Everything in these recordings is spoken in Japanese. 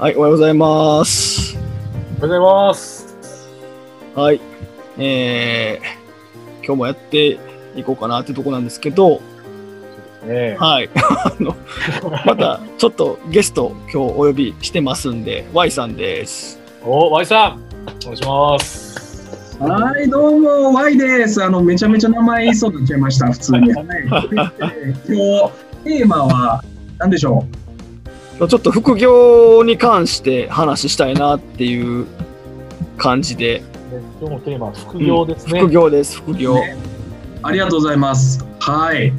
はい、おはようございます。おはようございます。はい。えー、今日もやっていこうかなってとこなんですけど、ねはい。あの、また、ちょっとゲスト今日お呼びしてますんで、Y さんです。お、Y さん、お願いします。はい、どうも、Y です。あの、めちゃめちゃ名前言いそうになっちゃいました、普通に。はい、で今日、テーマは、何でしょちょっと副業に関して話したいなっていう感じで、今日のテーマは副業ですね。副業です、副業。ねうありがとうございます。はい。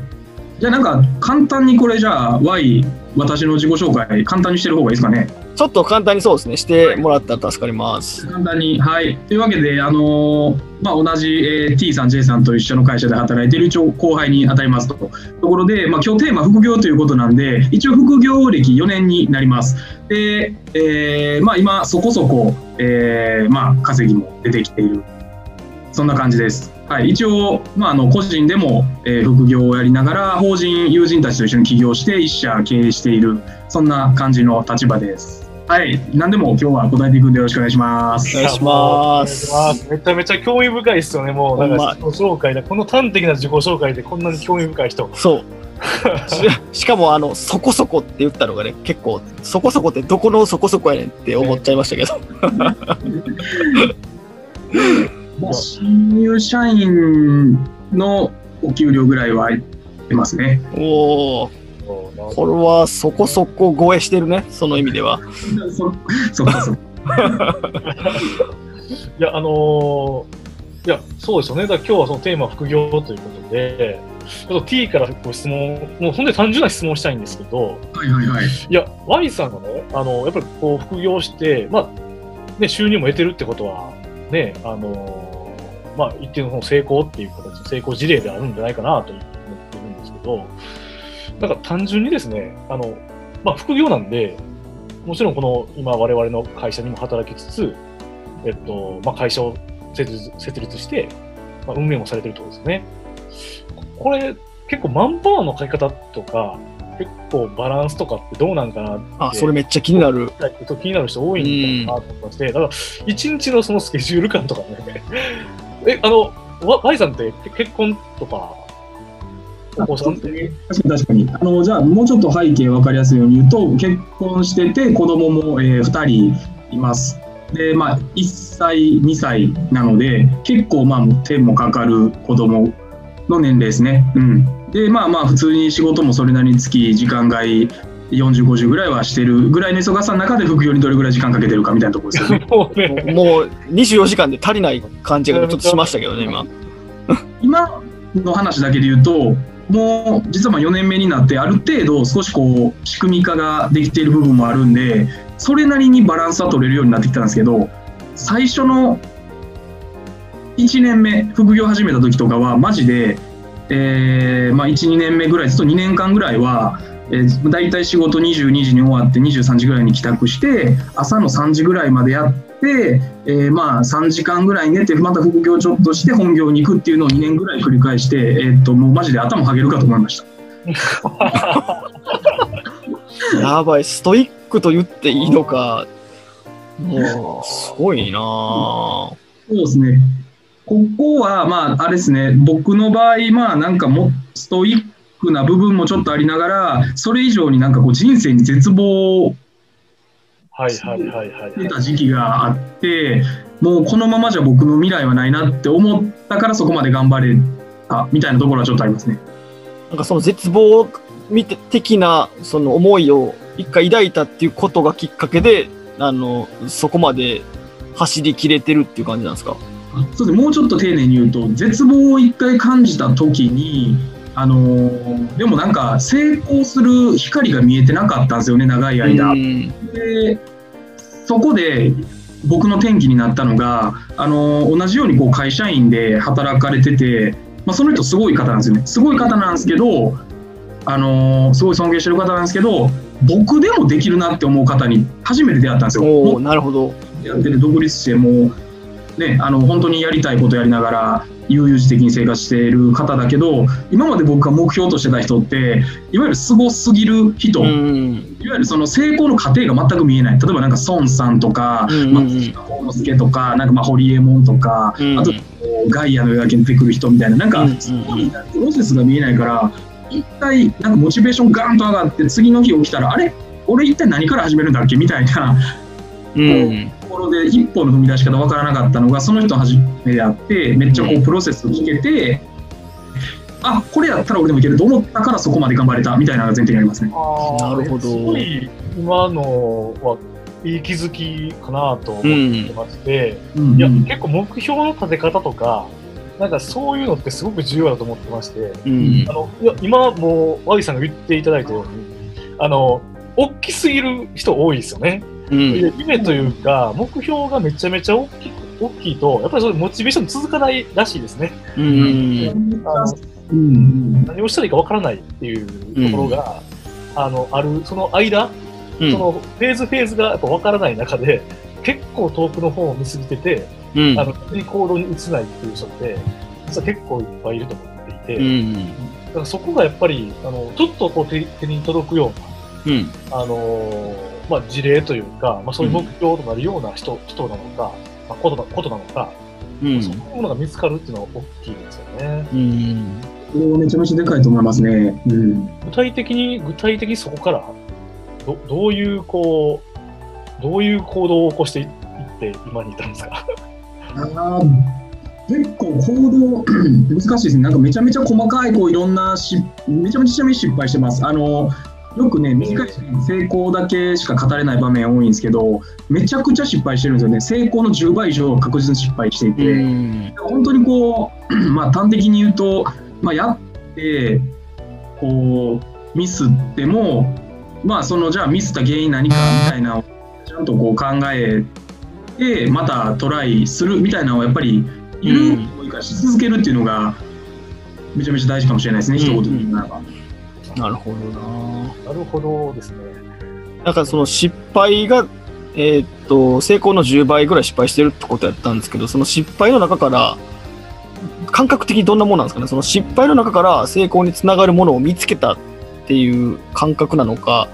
じゃあ、なんか、簡単にこれ、じゃあ、Y、私の自己紹介、簡単にしてる方がいいですかね？ちょっと簡単にそうですね、してもらったら助かります。簡単に。はい。というわけで、あのーまあ、同じ、えー T さん、J さんと一緒の会社で働いている一応後輩に当たりますと。ところで、まあ、今日テーマ副業ということなんで、一応副業歴4年になります。で、えーまあ、今、そこそこ、えーまあ、稼ぎも出てきている。そんな感じです。はい、一応、まあ、あの個人でも、えー副業をやりながら、法人、友人たちと一緒に起業して、一社経営している、そんな感じの立場です。はい、何でも今日は答えていくんでよろしくお願いします。お願いしますめちゃめちゃ興味深いですよね、もう。なんか自己紹介で、この端的な自己紹介でこんなに興味深い人。そう。ししかも、あの、そこそこって言ったのがね、結構、そこそこってどこのそこそこやねんって思っちゃいましたけど。まあ新入社員のお給料ぐらいは出ますね。おお、これはそこそこ超えしてるね、その意味では。そそうかそうか いや、あのーいや、そうですよね。だから今日はそのテーマは副業ということで、ちょっと T からご質問、もう本当に単純な質問をしたいんですけど、はいはいはい。いや、Y さんがね、あの、やっぱりこう、副業して、まあ、ね、収入も得てるってことは、ね、あのーまあ、一定のその成功っていう形の成功事例であるんじゃないかなと思ってるんですけど、なんか単純にですね、あの、まあ、副業なんで、もちろんこの今我々の会社にも働きつつ、えっと、まあ、会社を設立設立して、まあ、運営もされてるってことですよね。これ、結構マンパワーの書き方とか、結構バランスとかってどうなんかなって。あ、それめっちゃ気になる。気になる人多いんだなと思いまして、だから、一日のそのスケジュール感とかね、え、あの、わ Y さんってけ結婚とか、お子さんって、確かに確かに。あの、じゃあ、もうちょっと背景分かりやすいように言うと、結婚してて、子供も、えー、2人います。で、まあ、1歳、2歳なので、結構、まあ、手もかかる子供の年齢ですね。うん。で、まあまあ、普通に仕事もそれなりにつき、時間外、40、50ぐらいはしてるぐらいの忙しさの中で副業にどれぐらい時間かけてるかみたいなところですよね。もうね、もう24時間で足りない感じがちょっとしましたけどね、今。今の話だけで言うとも実はま4年目になってある程度少しこう仕組み化ができている部分もあるんでそれなりにバランスは取れるようになってきたんですけど最初の1年目副業始めた時とかはマジで、えーまあ、12年目ぐらいずっと2年間ぐらいは、えー、大体仕事22時に終わって23時ぐらいに帰宅して朝の3時ぐらいまでやって、えーまあ3時間ぐらい寝てまた副業ちょっとして本業に行くっていうのを2年ぐらい繰り返して、えー、ともうマジで頭はげるかと思いました。やばい、ストイックと言っていいのか。もう、すごいなぁ。そうですね。ここは、まあ、あれですね、僕の場合、まあ、なんかもストイックな部分もちょっとありながら、それ以上になんかこう人生に絶望はいはいはいた時期があって、もうこのままじゃ僕の未来はないなって思ったからそこまで頑張れたみたいなところはちょっとありますね。なんかその絶望的なその思いを一回抱いたっていうことがきっかけで、あの、そこまで走り切れてるっていう感じなんですか？あそうですねもうちょっと丁寧に言うと絶望を一回感じた時にあのーでもなんか成功する光が見えてなかったんですよね長い間。うんでそこで僕の転機になったのが、あのー同じようにこう会社員で働かれてて、まあ、その人すごい方なんですよねすごい方なんですけど、あのーすごい尊敬してる方なんですけど僕でもできるなって思う方に初めて出会ったんですよ。なるほど。やってて独立してもうね、あの本当にやりたいことやりながら悠々自適に生活している方だけど今まで僕が目標としてた人っていわゆるすごすぎる人、うん。いわゆるその成功の過程が全く見えない。例えばなんか孫さんとか松下幸之助とかなんかまあ堀江門とか、うん。あとガイアの夜明けに出てくる人みたいななんかすごいプロセスが見えないから一体なんかモチベーションガーンと上がって次の日起きたらあれ？俺一体何から始めるんだっけ？みたいな。うん。ところで一歩の踏み出し方わからなかったのがその人の初めであってめっちゃこうプロセスを聞けて、あこれやったら俺でもいけると思ったからそこまで頑張れたみたいなのが前提にありますね。あーなるほどすごい今のはいい気づきかなと思ってまして、うんいや、結構目標の立て方とか、なんかそういうのってすごく重要だと思ってまして、うんあ。のいや今もう、和木さんが言っていただいたように、あの、大きすぎる人多いですよね。うん。で夢というか、目標がめちゃめちゃ大きく大きいと、やっぱりそれモチベーション続かないらしいですね。うん。あのうん何をしたらいいかわからないっていうところが、あの、ある、その間、うんそのフェーズフェーズがやっぱ分からない中で、結構遠くの方を見過ぎてて、うんあの、行動に移せないっていう人って、実は結構いっぱいいると思っていて、うん。だからそこがやっぱり、あの、ちょっとこう手手に届くような、うん。あのーまあ、事例というか、まあ、そういう目標となるような人、人なのか、まあ、ことなことなのか、うんそういうものが見つかるっていうのは大きいですよね。うん。これはめちゃめちゃでかいと思いますね。うん具体的に、具体的にそこから、どどういう、こう、どういう行動を起こしていって、今に至るんですか？あー結構行動 難しいですね。なんかめちゃめちゃ細かいこういろんなしめちゃめちゃ失敗してます。あのよくね短い成功だけしか語れない場面多いんですけど、めちゃくちゃ失敗してるんですよね。成功の10倍以上確実に失敗していて。うん。本当にこう、まあ、端的に言うと、まあ、やってこうミスっても、まあ、そのじゃあミスった原因何かみたいなのをちゃんとこう考えてまたトライするみたいなのをやっぱりゆるく生かし続けるっていうのがめちゃめちゃ大事かもしれないですね、うん一言で言うならば。なるほどな。なるほどですね。なんかその失敗が、えーっと、成功の10倍ぐらい失敗してるってことやったんですけど、その失敗の中から、感覚的にどんなものなんですかね？その失敗の中から成功につながるものを見つけたっていう感覚なのか、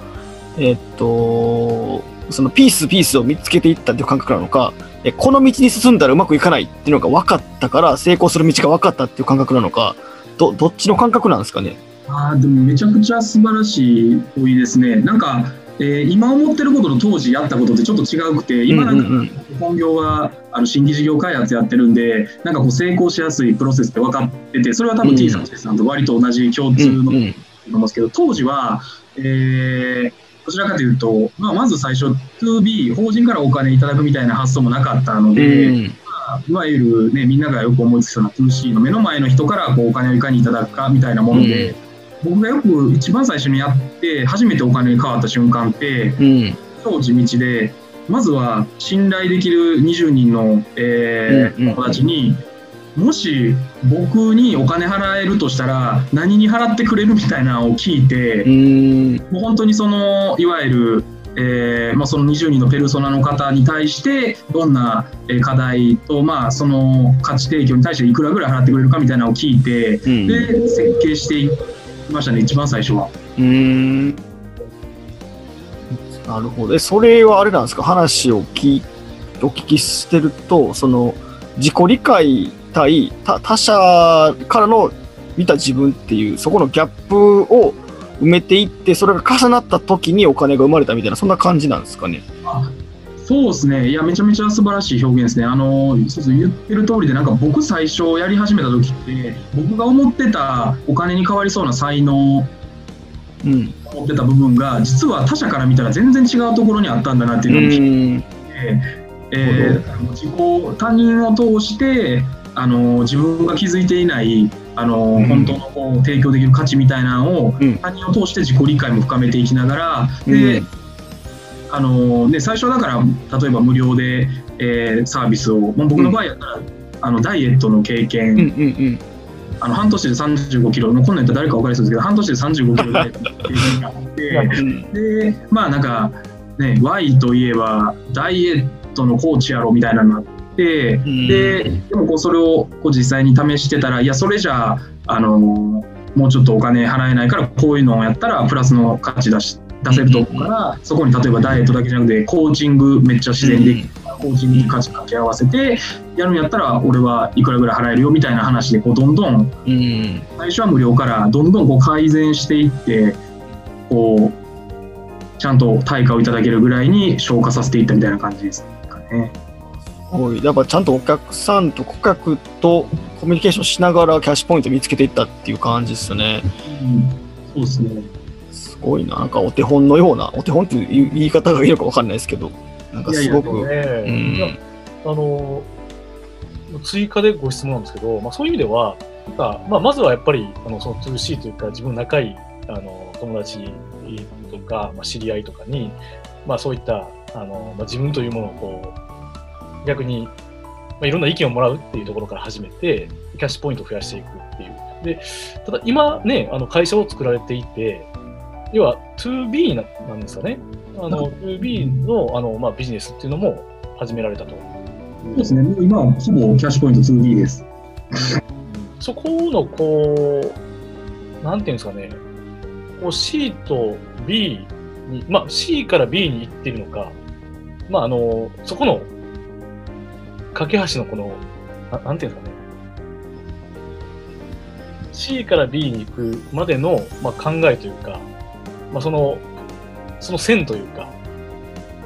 えーっと、そのピースピースを見つけていったっていう感覚なのか、えこの道に進んだらうまくいかないっていうのが分かったから成功する道が分かったっていう感覚なのか、ど、どっちの感覚なんですかね？あーでもめちゃくちゃ素晴らしい問いですね。なんか、えー今思ってることと当時やったことってちょっと違うくて、今なんか本業はあの新規事業開発やってるんで、なんかこう成功しやすいプロセスって分かってて、それは多分うん T さん、さんと割と同じ共通のと思うんですけど、当時は、えーどちらかというと、まあ、まず最初 2B、法人からお金いただくみたいな発想もなかったので、うん。いわゆる、ね、みんながよく思いつくような 2C の目の前の人からこうお金をいかにいただくかみたいなもので、僕がよく一番最初にやって初めてお金に変わった瞬間ってうん。超地道でまずは信頼できる20人の、えー友達にもし僕にお金払えるとしたら何に払ってくれるみたいなのを聞いて、うん。もう本当にそのいわゆる、えーまあ、その20人のペルソナの方に対してどんなえー課題と、まあ、その価値提供に対していくらぐらい払ってくれるかみたいなのを聞いてうん。で設計していきましたね一番最初は。うーん。なるほど。え、それはあれなんですか？話を聞お聞きしてると、その、自己理解対他他者からの見た自分っていう、そこのギャップを埋めていって、それが重なった時にお金が生まれたみたいな、そんな感じなんですかね？そうですね、いや、めちゃめちゃ素晴らしい表現ですね。あのそうそう言ってる通りで、なんか僕、最初やり始めた時って、僕が思ってたお金に変わりそうな才能、うん。思ってた部分が、実は他者から見たら全然違うところにあったんだなってういうのを聞いん。て、えー自己他人を通してあの自分が気づいていないあの、うん本当のこう提供できる価値みたいなのを、うん他人を通して自己理解も深めていきながら、でうんあのね、最初だから例えば無料で、えーサービスを、まあ、僕の場合やったら、あのダイエットの経験、うんうんうん。あの半年で35キロ、もうこんなんやったら誰か分かりそうですけど、半年で35キロダイエットの経験があって。うんでまあなんかね Y といえばダイエットのコーチやろみたいなのがあって、うんで、でもこうそれをこう実際に試してたら、いや、それじゃあ、あのもうちょっとお金払えないから、こういうのをやったら、プラスの価値出し出せると思うから、そこに例えばダイエットだけじゃなくて、コーチングめっちゃ自然にできるから、コーチングに価値掛け合わせて、やるんやったら、俺はいくらぐらい払えるよみたいな話で、こうどんどん、うん。最初は無料から、どんどんこう改善していって、こう、ちゃんと対価をいただけるぐらいに消化させていったみたいな感じですかね。やっぱちゃんとお客さんと顧客とコミュニケーションしながらキャッシュポイント見つけていったっていう感じですよね。そうですね。すごいな。なんかお手本のような、お手本っていう言い方がいいのかわかんないですけど、なんかすごく。いねいやうん。あの追加でご質問なんですけど、まあ、そういう意味では、なんかまあ、まずはやっぱりあのその 2C というか、自分の仲いいあの友達とか、まあ、知り合いとかに、まあ、そういったあの、まあ、自分というものをこう逆に、まあ、いろんな意見をもらうっていうところから始めて、キャッシュポイントを増やしていくっていう。でただ今ね、あの会社を作られていて、要は 2B ななんですかね。あの 2B のあの、まあ、ビジネスっていうのも始められたと。そうですね。もう今はほぼキャッシュポイント 2D です。そこのこう、なんていうんですかね、こう C と B に、まあ C から B に行ってるのか、まああの、そこの、架け橋のこの、ななんていうんですかね、C から B に行くまでの、まあ、考えというか、まあその、その線というか、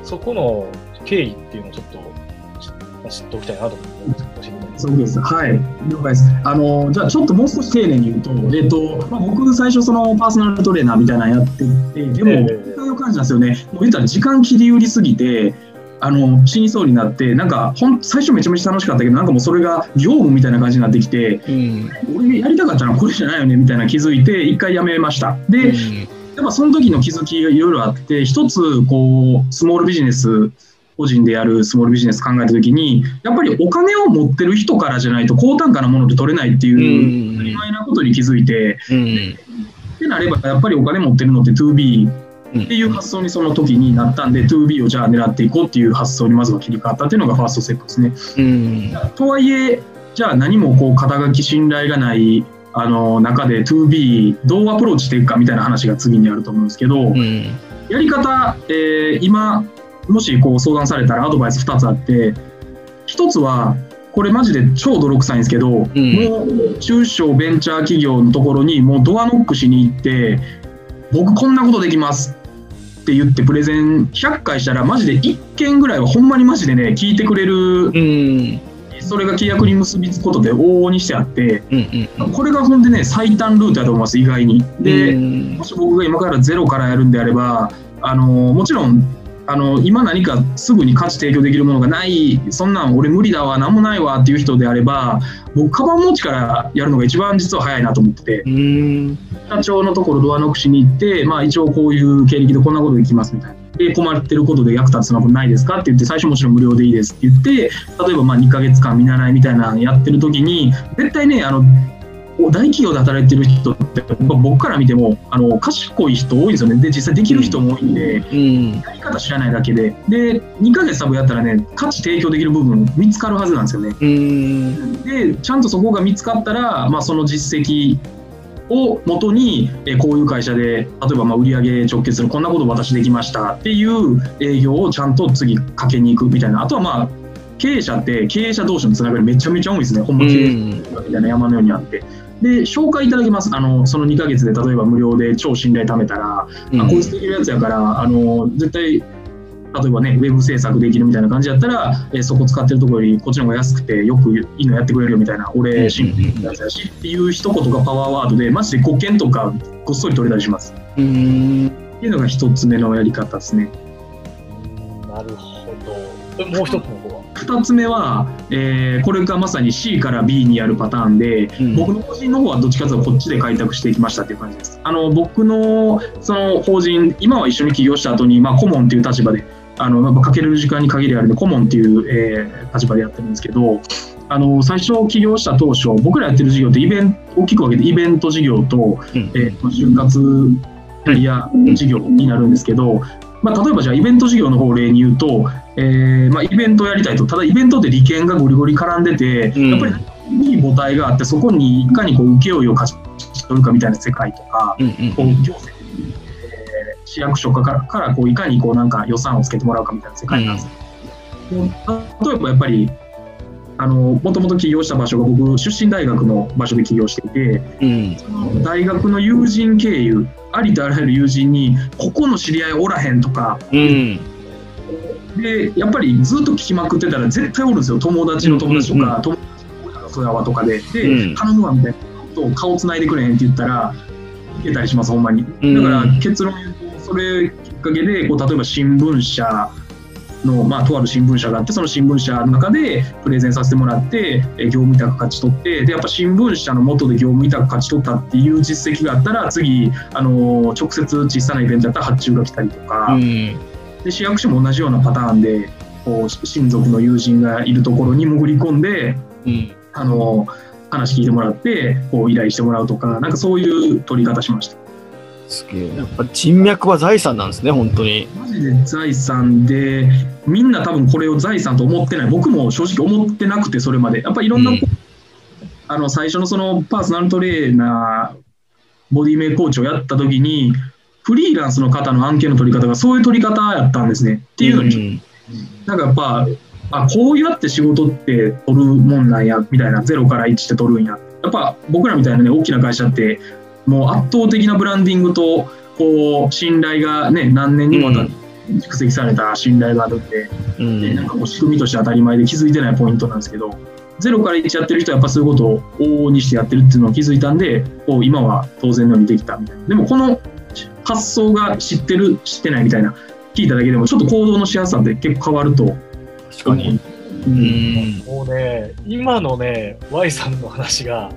そこの経緯っていうのをちょっと知っておきたいなと思って、そうです。はい。了解です。あの、じゃあちょっともう少し丁寧に言うと、えっ、と、まあ、僕最初そのパーソナルトレーナーみたいなのやってて、でも、ええそういう感じなんですよね。もう言ったら時間切り売りすぎて、あの、死にそうになって、なんか、ほん、最初めちゃめちゃ楽しかったけど、なんかもうそれが業務みたいな感じになってきて、うん。俺やりたかったのはこれじゃないよね、みたいな気づいて、一回やめました。で、うんやっぱその時の気づきがいろいろあって、一つ、こう、スモールビジネス、個人でやるスモールビジネス考えた時に、やっぱりお金を持ってる人からじゃないと高単価なものって取れないっていう、当たり前なことに気づいて、うん。ってなれば、やっぱりお金持ってるのって 2B っていう発想にその時になったんで、2B をじゃあ狙っていこうっていう発想にまずは切り替わったっていうのがファーストステップですね。うん。とはいえ、じゃあ何もこう肩書き信頼がないあの中で 2B どうアプローチしていくかみたいな話が次にあると思うんですけど、うん。やり方、えー今もしこう相談されたらアドバイス2つあって1つはこれマジで超泥臭いんですけど、もう中小ベンチャー企業のところにもうドアノックしに行って僕こんなことできますって言ってプレゼン100回したらマジで1件ぐらいはほんまにマジでね聞いてくれる。それが契約に結びつくことで往々にしてあってうん。これがほんでね最短ルートだと思います意外に。で、うんもし僕が今からゼロからやるんであれば、あのもちろんあの今何かすぐに価値提供できるものがない、そんなん俺無理だわ、なんもないわっていう人であれば、僕、カバン持ちからやるのが一番実は早いなと思ってて、うん。社長のところドアノックしに行って、まあ、一応こういう経歴でこんなことできますみたいな。で、困ってることで役立つのはないですかって言って、最初もちろん無料でいいですって言って、例えばまあ2ヶ月間見習いみたいなのやってる時に、絶対ね、あの、大企業で働いてる人って、まあ僕から見てもあの賢い人多いんですよね。で、実際できる人も多いんで、うん。やり方知らないだけで、で、2ヶ月多分やったらね、価値提供できる部分見つかるはずなんですよね。うん。で、ちゃんとそこが見つかったら、まあ、その実績をもとに、えーこういう会社で、例えばまあ売上直結する、こんなこと私できましたっていう営業をちゃんと次かけに行くみたいな。あとはまあ、経営者って経営者同士のつながりめちゃめちゃ多いですね。ほんま経営者みたいな山のようにあって。で、紹介いただきます。あの、その2ヶ月で例えば無料で超信頼貯めたら、あこいつできるやつやから、あの絶対、例えばね、ウェブ制作できるみたいな感じやったら、えーそこ使ってるところよりこっちの方が安くて、よくいいのやってくれるよみたいな、俺、信頼できるやつやしっていう一言がパワーワードで、マジで5件とかごっそり取れたりします。うん。っていうのが一つ目のやり方ですね。うんなるほど。えもう一つの方は？二つ目は、えーこれがまさに C から B にやるパターンで、うん僕の法人の方はどっちかというとこっちで開拓していきましたっていう感じです。あの僕のその法人、今は一緒に起業した後に、まあ、顧問っていう立場で、あのやっぱかけれる時間に限りあるんで、顧問っていう、えー立場でやってるんですけど、あの最初起業した当初、僕らやってる事業ってイベント、大きく分けてイベント事業と、うん。えー就活キャリア事業になるんですけど、まあ、例えばじゃあイベント事業の方を例に言うと、えーまあ、イベントをやりたいとただイベントって利権がゴリゴリ絡んでて、うん。やっぱりいい母体があってそこにいかにこう請負を勝ち取るかみたいな世界とか、うんうんこう行政、えー市役所からからこういかにこうなんか予算をつけてもらうかみたいな世界なんですけど、例えばやっぱりあのもともと起業した場所が僕出身大学の場所で起業していてうん。その大学の友人経由ありとあらゆる友人にここの知り合いおらへんとか。うん。でやっぱりずっと聞きまくってたら絶対おるんですよ。友達の友達とか、友達の親がそうやわとかで。で、うん。頼むわみたいなと顔つないでくれへんって言ったらいけたりしますほんまに。うん。だから結論言うとそれきっかけでこう例えば新聞社の、まあ、とある新聞社があってその新聞社の中でプレゼンさせてもらってえ業務委託勝ち取ってでやっぱ新聞社の下で業務委託勝ち取ったっていう実績があったら次あの直接小さなイベントだったら発注が来たりとか、うん。で市役所も同じようなパターンでこう親族の友人がいるところに潜り込んでうん。あの話聞いてもらってこう依頼してもらうとかなんかそういう取り方しました。すげえやっぱ人脈は財産なんですね本当に。マジで財産でみんな多分これを財産と思ってない。僕も正直思ってなくてそれまで。やっぱりいろんな、うん。あの最初のそのパーソナルトレーナーボディメイクコーチをやった時にフリーランスの方の案件の取り方がそういう取り方やったんですね。っていうのに、なんかやっぱあこうやって仕事って取るもんなんやみたいな。0から1って取るんや。やっぱ僕らみたいなね大きな会社ってもう圧倒的なブランディングとこう信頼がね何年にもわたって蓄積された信頼があるんで、うん。でなんかこう仕組みとして当たり前で気づいてないポイントなんですけど0から1やってる人はやっぱそういうことを往々にしてやってるっていうのを気づいたんでこう今は当然のようにできたみたいな。でもこの発想が知ってる知ってないみたいな聞いただけでもちょっと行動のしやすさって結構変わると。確かに。うん。もうね、今のね、Y さんの話が、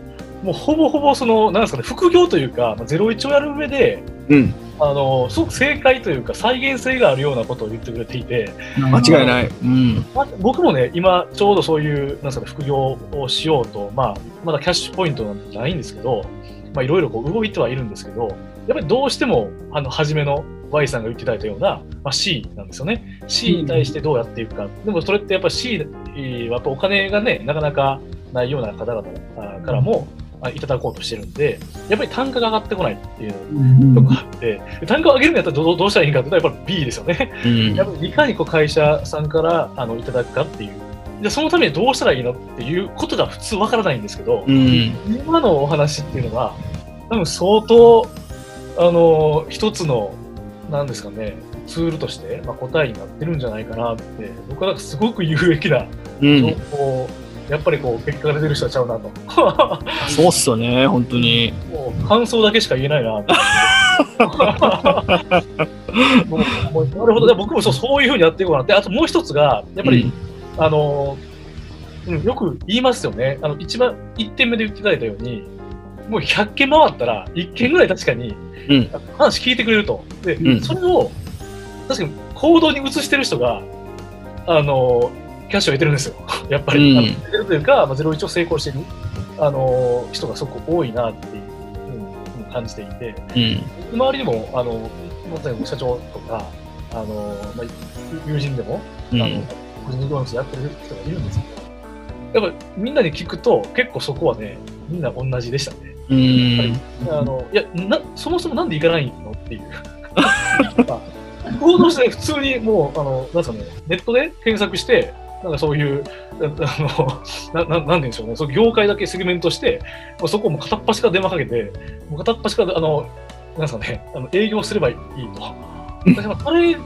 もうほぼほぼその、なんですかね、副業というか、まあ01をやる上で、うん。あの、すごく正解というか、再現性があるようなことを言ってくれていて、間違いない。うん。ま僕もね、今、ちょうどそういう、なんですかね、副業をしようと、まあ、まだキャッシュポイントなんてないんですけど、まあ、いろいろこう動いてはいるんですけど、やっぱりどうしても、あの、初めの Y さんが言っていただいたような、まあ、C なんですよね。C に対してどうやっていくか。でもそれってやっぱ C はやっぱお金がね、なかなかないような方々あからも、あいただこうとしてるんで、やっぱり単価が上がってこないっていううんとこがあって、で単価を上げるんだったらどうどうしたらいいかって言ったらやっぱり B ですよね。うんやっぱりいかにこう会社さんからあのいただくかっていう。でそのためにどうしたらいいのっていうことが普通わからないんですけど、うん今のお話っていうのは、多分相当、あの、一つの、なんですかね、ツールとして、まあ、答えになってるんじゃないかなって、僕はなんかすごく有益な情うん報を、やっぱりこう、結果が出てる人はちゃうなと。そうっすよね本当にもう感想だけしか言えないななるほど、で僕もそうそういうふうにやっていこうかなって。あともう一つが、やっぱり、あの、うん、よく言いますよね。あの、一番、一点目で言っていただいたように、もう100件回ったら、1件ぐらい確かに、うん話聞いてくれると。で、うんそれを、確かに行動に移してる人が、あの、キャッシュを得てるんですよ。やっぱり。うん得てるというか、まあ、01を成功してる、あの、人がすごく多いなっていうふうに感じていて、うん周りにも、あの、まさに社長とか、あの、まあ、友人でも、個人事業主やってる人がいるんですけど、やっぱみんなに聞くと、結構そこはね、みんな同じでしたね。うんあの、いや、な、そもそもなんで行かないのっていう。行動して普通にもう、あの、なんですかね、ネットで検索して、なんかそういう、あの、な、ななんでしょうね、その業界だけセグメントして、そこをもう片っ端から電話かけて、もう片っ端から、あの、なんですかね、あの営業すればいいと。だからそれ、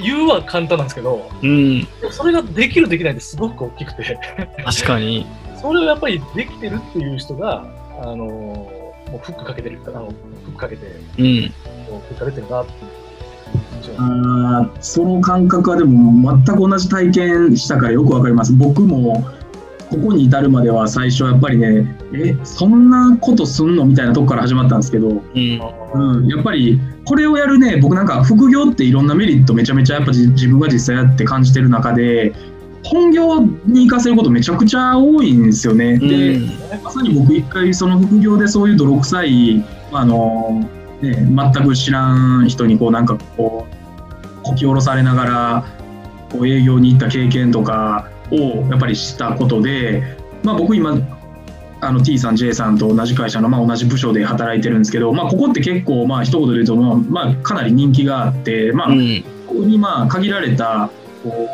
言うは簡単なんですけど、うん。それができるできないってすごく大きくて、確かに。それをやっぱりできてるっていう人が、あのもうフックかけてる、あのフックかけて、うん。結果出てるなっていうあーその感覚はでも全く同じ体験したからよくわかります。僕もここに至るまでは最初はやっぱりねえそんなことすんの？みたいなとこから始まったんですけど、うん。うん、やっぱりこれをやるね僕なんか副業っていろんなメリットめちゃめちゃやっぱじ自分が実際やって感じてる中で本業に活かせることめちゃくちゃ多いんですよね。で、まさに僕一回その副業でそういう泥臭いあの、ね、全く知らん人にこうなんかこうこき下ろされながらこう営業に行った経験とかをやっぱりしたことで、まあ、僕今あの T さん J さんと同じ会社の、まあ、同じ部署で働いてるんですけど、まあ、ここって結構まあ一言で言うと、まあまあ、かなり人気があって、まあ、うん。ここにまあ限られたこ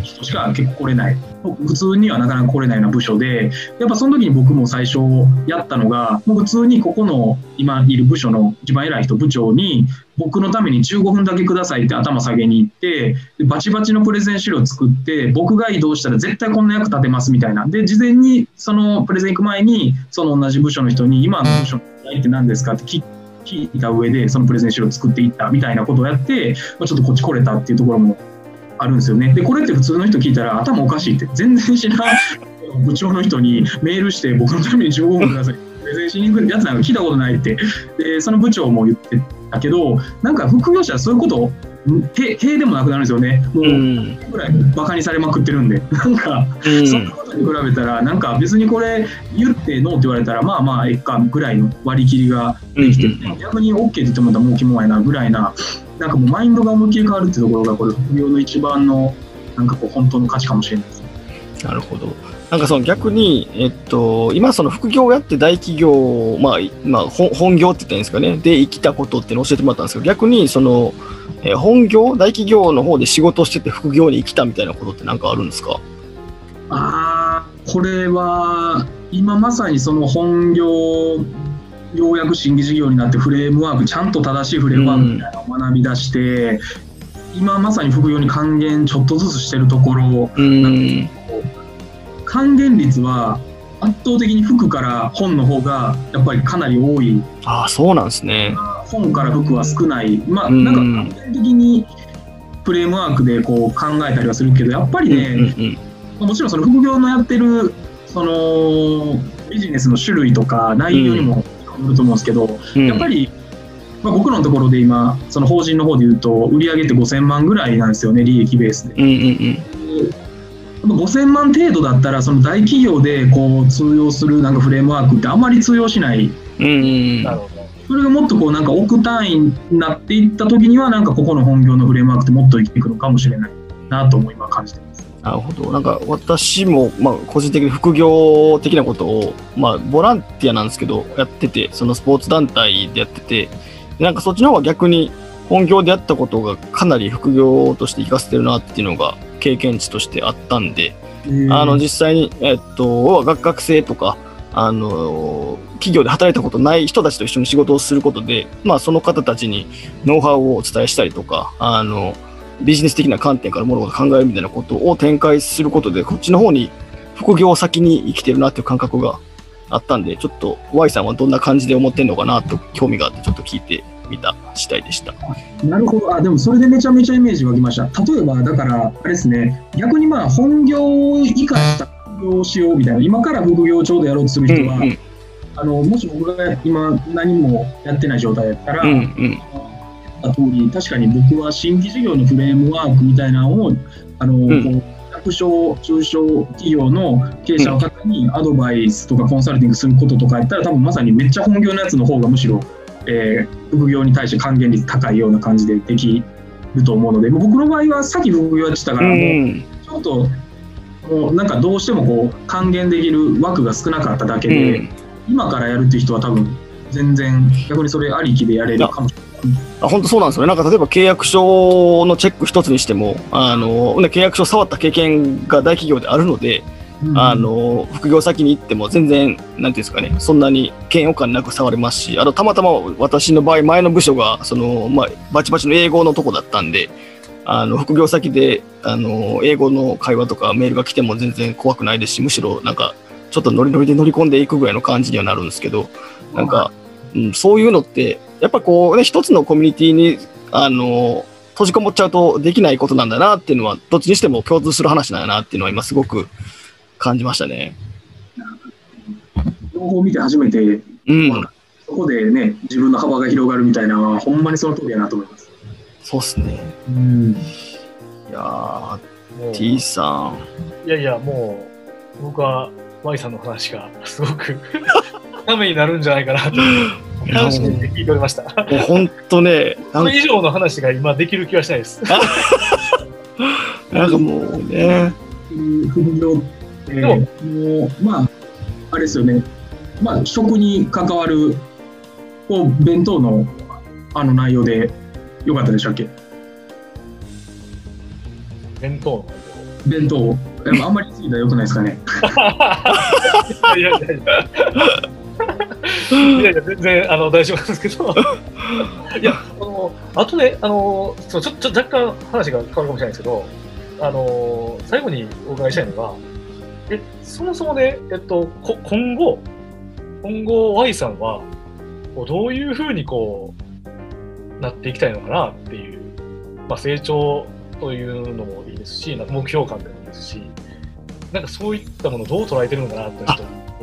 う人しか結構来れない普通にはなかなか来れないような部署でやっぱその時に僕も最初やったのがもう普通にここの今いる部署の一番偉い人部長に僕のために15分だけくださいって頭下げに行ってでバチバチのプレゼン資料作って僕が移動したら絶対こんな役立てますみたいなで事前にそのプレゼン行く前にその同じ部署の人に今の部署の課題って何ですかって聞聞いた上でそのプレゼン資料を作っていったみたいなことをやってまあちょっとこっち来れたっていうところもあるんですよね。で、これって普通の人聞いたら頭おかしいって、全然知らない部長の人にメールして、僕のために15分ください。プレゼンしに行くやつなんか聞いたことないって、でその部長も言ってたけど、なんか副業者はそういうこと、へへでもなくなるんですよね。もう。うんぐらいバカにされまくってるんで、なんか、うんそんなことに比べたら、なんか別にこれ言ってノーって言われたら、まあまあ、ええかぐらいの割り切りができて、うんうん逆に OK って言ってもらったらもうキモいなぐらいな、なんかもうマインドが思いっきり変わるっていうところが、これ、副業の一番の、なんかこう、本当の価値かもしれないです。なるほど。なんかその逆に、えっと、今その副業をやって大企業、まあ、いまあ、本本業って言ったらいいんですかね、で生きたことってのを教えてもらったんですけど、逆にその、えー本業、大企業の方で仕事をしてて副業に生きたみたいなことってなんかあるんですか？あーこれは今まさにその本業ようやく新規事業になってフレームワークちゃんと正しいフレームワークみたいなのを学び出して、今まさに副業に還元ちょっとずつしてるところうん。還元率は圧倒的に服から本の方がやっぱりかなり多い。ああ、そうなんですね。本から服は少ない。まあうん。なんか完全的にフレームワークでこう考えたりはするけどやっぱりね、うんうんまあもちろんその副業のやってるそのビジネスの種類とか内容にもよると思うんですけど、うん。やっぱり、まあ、僕のところで今その法人の方で言うと売上って5000万ぐらいなんですよね利益ベースで。うんうん5000万程度だったらその大企業でこう通用するなんかフレームワークってあんまり通用しないうん。うんうんなるほど。それがもっとこうなんか億単位になっていった時にはなんかここの本業のフレームワークってもっと生きていくのかもしれないなとも今感じてます。なるほど。なんか私も、まあ、個人的に副業的なことを、まあ、ボランティアなんですけど、やってて、そのスポーツ団体でやってて、でなんかそっちの方が逆に本業でやったことがかなり副業として活かせてるなっていうのが経験値としてあったんで、あの、実際に、えっと、学学生とか、あの、企業で働いたことない人たちと一緒に仕事をすることで、まあ、その方たちにノウハウをお伝えしたりとか、あの、ビジネス的な観点から物事を考えるみたいなことを展開することで、こっちの方に副業を先に生きてるなっていう感覚があったんで、ちょっと Y さんはどんな感じで思ってんのかなと興味があって、ちょっと聞いてみた次第でした。なるほど。あ、でもそれでめちゃめちゃイメージ湧きました。例えば、だから、あれですね、逆にまあ、本業を生かした副業をしようみたいな、今から副業をちょうどやろうとする人は、うんあのもし僕が今何もやってない状態だったら、うんうん言った通り、確かに僕は新規事業のフレームワークみたいなのを、あの、ん。こう役所、中小企業の経営者の方にアドバイスとかコンサルティングすることとかやったら、多分まさにめっちゃ本業のやつの方がむしろ、えー副業に対して還元率高いような感じでできると思うので、僕の場合はさっき副業やってたかうら、もう、んちょっと、もうなんかどうしてもこう還元できる枠が少なかっただけうで、ん。今からやるっていう人は多分全然逆にそれありきでやれるかも本当そうなんですよね。なんか例えば契約書のチェック一つにしても、あの、ね契約書触った経験が大企業であるので、あの、副業先に行っても全然、なんていうんですかね、そんなに嫌悪感なく触れますし、あとたまたま私の場合、前の部署が、その、まあ、バチバチの英語のとこだったんで、あの、副業先で、あの、英語の会話とかメールが来ても全然怖くないですし、むしろなんか、ちょっとノリノリで乗り込んでいくぐらいの感じにはなるんですけど、なんか、うん、そういうのって、やっぱこうね、一つのコミュニティに、あの、閉じこもっちゃうとできないことなんだなっていうのは、どっちにしても共通する話なんだなっていうのは今すごく感じましたね。情報を見て初めて、うん、そこでね、自分の幅が広がるみたいなのは、ほんまにその通りやなと思います。そうっすね。うん、いや T さん。いやいや、もう、僕は Y さんの話がすごくためになるんじゃないかなと。楽しんで聞いておりました。もう本当ね、それ以上の話が今できる気はしないです。なんかもうね、ももう、まあ、あれですよね、まあ、食に関わる、こう、弁当の、あの内容で、よかったでしたっけ？弁当？の弁当。あんまり過ぎたらよくないですかね。いやいやいや。いやいや、全然あの大丈夫なんですけど。いや、あの、あとね、あの、そのちょちょ若干話が変わるかもしれないですけど、あの、最後にお伺いしたいのが、え、そもそもね、えっと、こ今後、今後 Y さんは、こうどういうふうにこう、なっていきたいのかなっていう、まあ、成長というのもいいですし、なんか目標感でもいいですし、なんかそういったものをどう捉えてるのかなって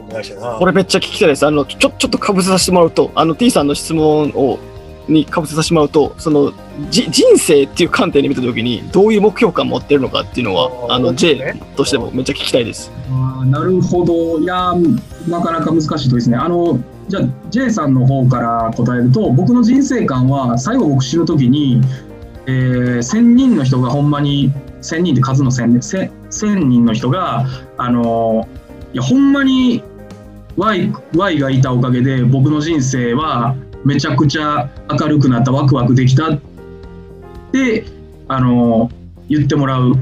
お願いしな。これめっちゃ聞きたいです。あの、ちょ、ちょっとかぶせさせてもらうと、あの T さんの質問を、にかぶせさせてもらうと、その、じ、人生っていう観点で見たときに、どういう目標感持ってるのかっていうのは、あの、J ねとしてもめっちゃ聞きたいです。あーなるほど。いやー、なかなか難しいとこですね。あの、じゃあ、J さんの方から答えると、僕の人生観は、最後僕死ぬときに、えー、1000人の人がほんまに、1000人って数の1000ね、1000 1000人の人が、あのーいや、ほんまに Y, y がいたおかげで、僕の人生はめちゃくちゃ明るくなった、ワクワクできたって、あの言ってもらう。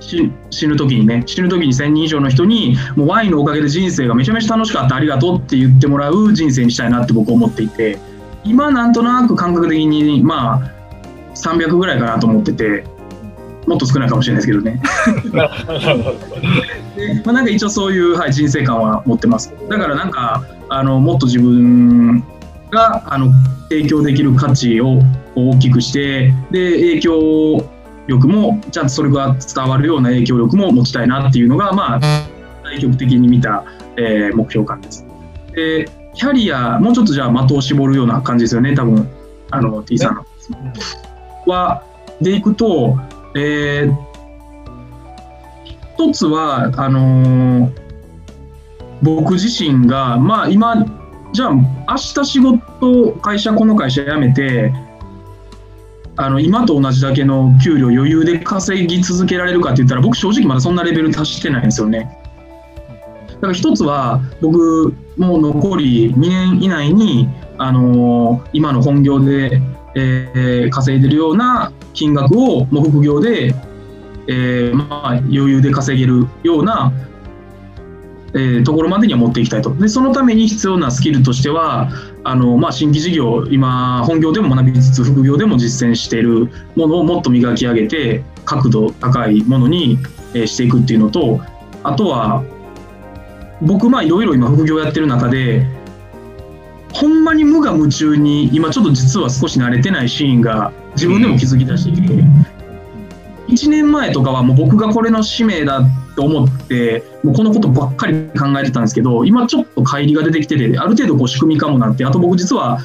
死ぬ時にね。死ぬ時に1000人以上の人にもうワインのおかげで人生がめちゃめちゃ楽しかった。ありがとうって言ってもらう人生にしたいなって僕思っていて。今なんとなく感覚的にまあ300ぐらいかなと思ってて。もっと少ないかもしれないですけどねで、まあ、なんか一応そういう、はい、人生観は持ってますだからなんかあのもっと自分があの提供できる価値を大きくしてで影響力もちゃんとそれが伝わるような影響力も持ちたいなっていうのがまあ対極的に見た、えー目標感です。でキャリアもうちょっとじゃあ的を絞るような感じですよね多分あの T さんの。はでいくと、えー一つはあのー僕自身がまあ今じゃあ明日仕事会社この会社辞めてあの今と同じだけの給料余裕で稼ぎ続けられるかって言ったら僕正直まだそんなレベル達してないんですよね。だから一つは僕もう残り2年以内に、あのー今の本業で、えー稼いでるような金額をもう副業で、えーまあ、余裕で稼げるような、えーところまでには持っていきたいと。でそのために必要なスキルとしてはあの、まあ、新規事業今本業でも学びつつ副業でも実践しているものをもっと磨き上げて角度高いものに、えしていくっていうのとあとは僕まあいろいろ今副業やってる中でほんまに無我夢中に今ちょっと実は少し慣れてないシーンが自分でも気づき出して、1年前とかはもう僕がこれの使命だと思ってもうこのことばっかり考えてたんですけど今ちょっと乖離が出てきててある程度こう仕組み化もなって。あと僕実は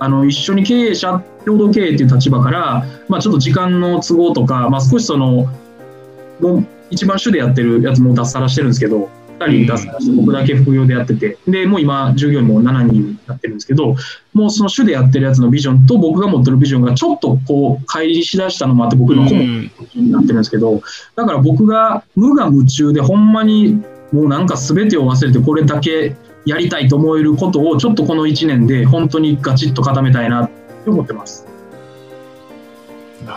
あの一緒に経営者共同経営っていう立場から、まあ、ちょっと時間の都合とか、まあ、少しそのもう一番主でやってるやつも脱サラしてるんですけど2人脱サラして僕だけ副業でやっててでもう今従業員も7人やってるんですけどもうその主でやってるやつのビジョンと僕が持ってるビジョンがちょっとこう乖離しだしたのもあって僕の顧問うんになってるんですけどだから僕が無我夢中でほんまにもうなんか全てを忘れてこれだけやりたいと思えることをちょっとこの1年で本当にガチッと固めたいなって思ってます。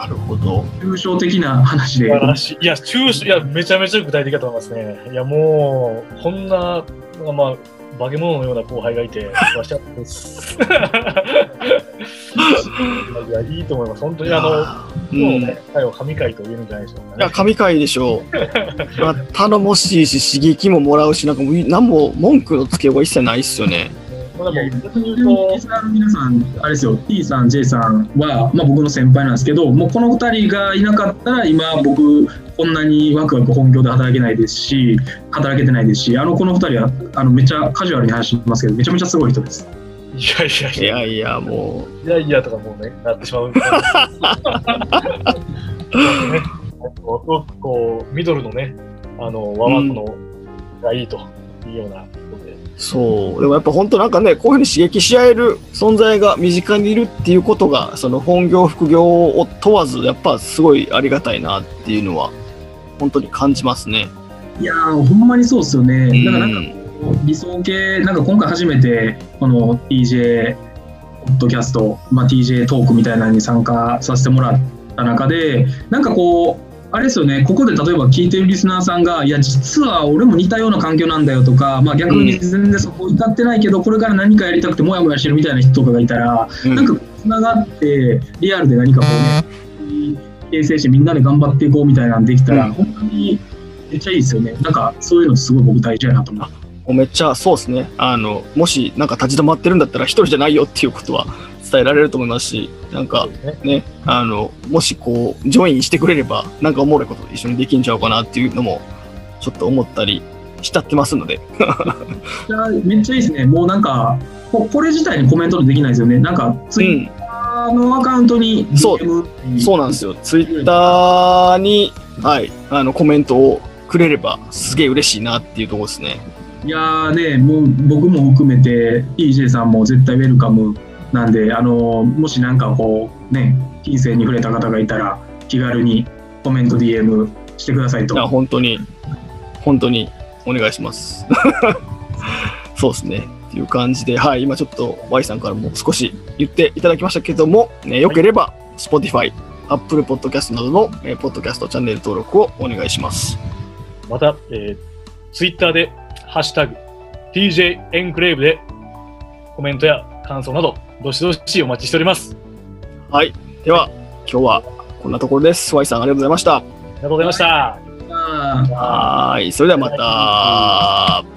なるほど。抽象的な話でい。いや、中いや、めちゃめちゃ具体的だと思いますね。いや、もう、こんな、まあ、化け物のような後輩がいて、わしゃです。いや、いいと思います。本当に、あの、うん、い今日ね、最後、神回と言えるんじゃないでしょうかや、ね。神回でしょう。まあ頼もしいし、刺激ももらうし、なんかもう、何も文句のつけようが一切ないっすよね。まあ、でも、逆に言うリとス、ナーの皆さん、あれですよ、T さん、J さんは、まあ、僕の先輩なんですけど、もうこの2人がいなかったら、今、僕、こんなにワクワク本業で働けないですし、働けてないですし、あのこの2人はあのめっちゃカジュアルに話しますけど、めちゃめちゃすごい人です。いやいやいいや、やいや、もいやいやとかもうね、なってしまう。ね、すごくこう、ミドルのね、あの、和枠のがいいというようなそう。でもやっぱ本当なんかね、こういうふうに刺激し合える存在が身近にいるっていうことが、その本業、副業を問わず、やっぱすごいありがたいなっていうのは、本当に感じますね。いやー、ほんまにそうですよね。うんだからなんか理想系、なんか今回初めて、この TJ ポッドキャスト、まあ、TJ トークみたいなのに参加させてもらった中で、なんかこう、あれですよね、ここで例えば聞いてるリスナーさんが、いや、実は俺も似たような環境なんだよとか、まあ、逆に全然そこ至ってないけど、これから何かやりたくてもやもやしてるみたいな人とかがいたら、うんなんかつながって、リアルで何かこうね、形成してみんなで頑張っていこうみたいなのできたら、うん本当にめっちゃいいですよね。なんかそういうのすごい僕大事やなと思う。めっちゃそうですね。あの、もしなんか立ち止まってるんだったら一人じゃないよっていうことは伝えられると思いますし、なんかね。ね、あの、もしこう、ジョインしてくれれば、なんかおもろいこと一緒にできんちゃうかなっていうのも、ちょっと思ったりしちゃってますので。めっちゃめっちゃいいですね。もうなんか、ここれ自体にコメントできないですよね。なんか、ツイッうん、ターのアカウントに DM そうそうなんですよ。ツイッターに、はい、あの、コメントをくれれば、すげえ嬉しいなっていうところですね。いやーね、もう僕も含めて、TJ さんも絶対ウェルカムなんで、あのもしなんかこう、ね、金銭に触れた方がいたら、気軽にコメント、DM してくださいといや、。本当に、本当にお願いします。そうですね。っていう感じで、はい、今ちょっと Y さんからも少し言っていただきましたけども、ね、よければ Spotify、Apple Podcast などの、えーポッドキャストチャンネル登録をお願いします。また、えー、ツイッターで、ハッシュタグ、TJ エンクレーブで、コメントや感想など、どしどしお待ちしております。はい。では、今日はこんなところです。Y さんありがとうございました。ありがとうございました。はい。それではまた。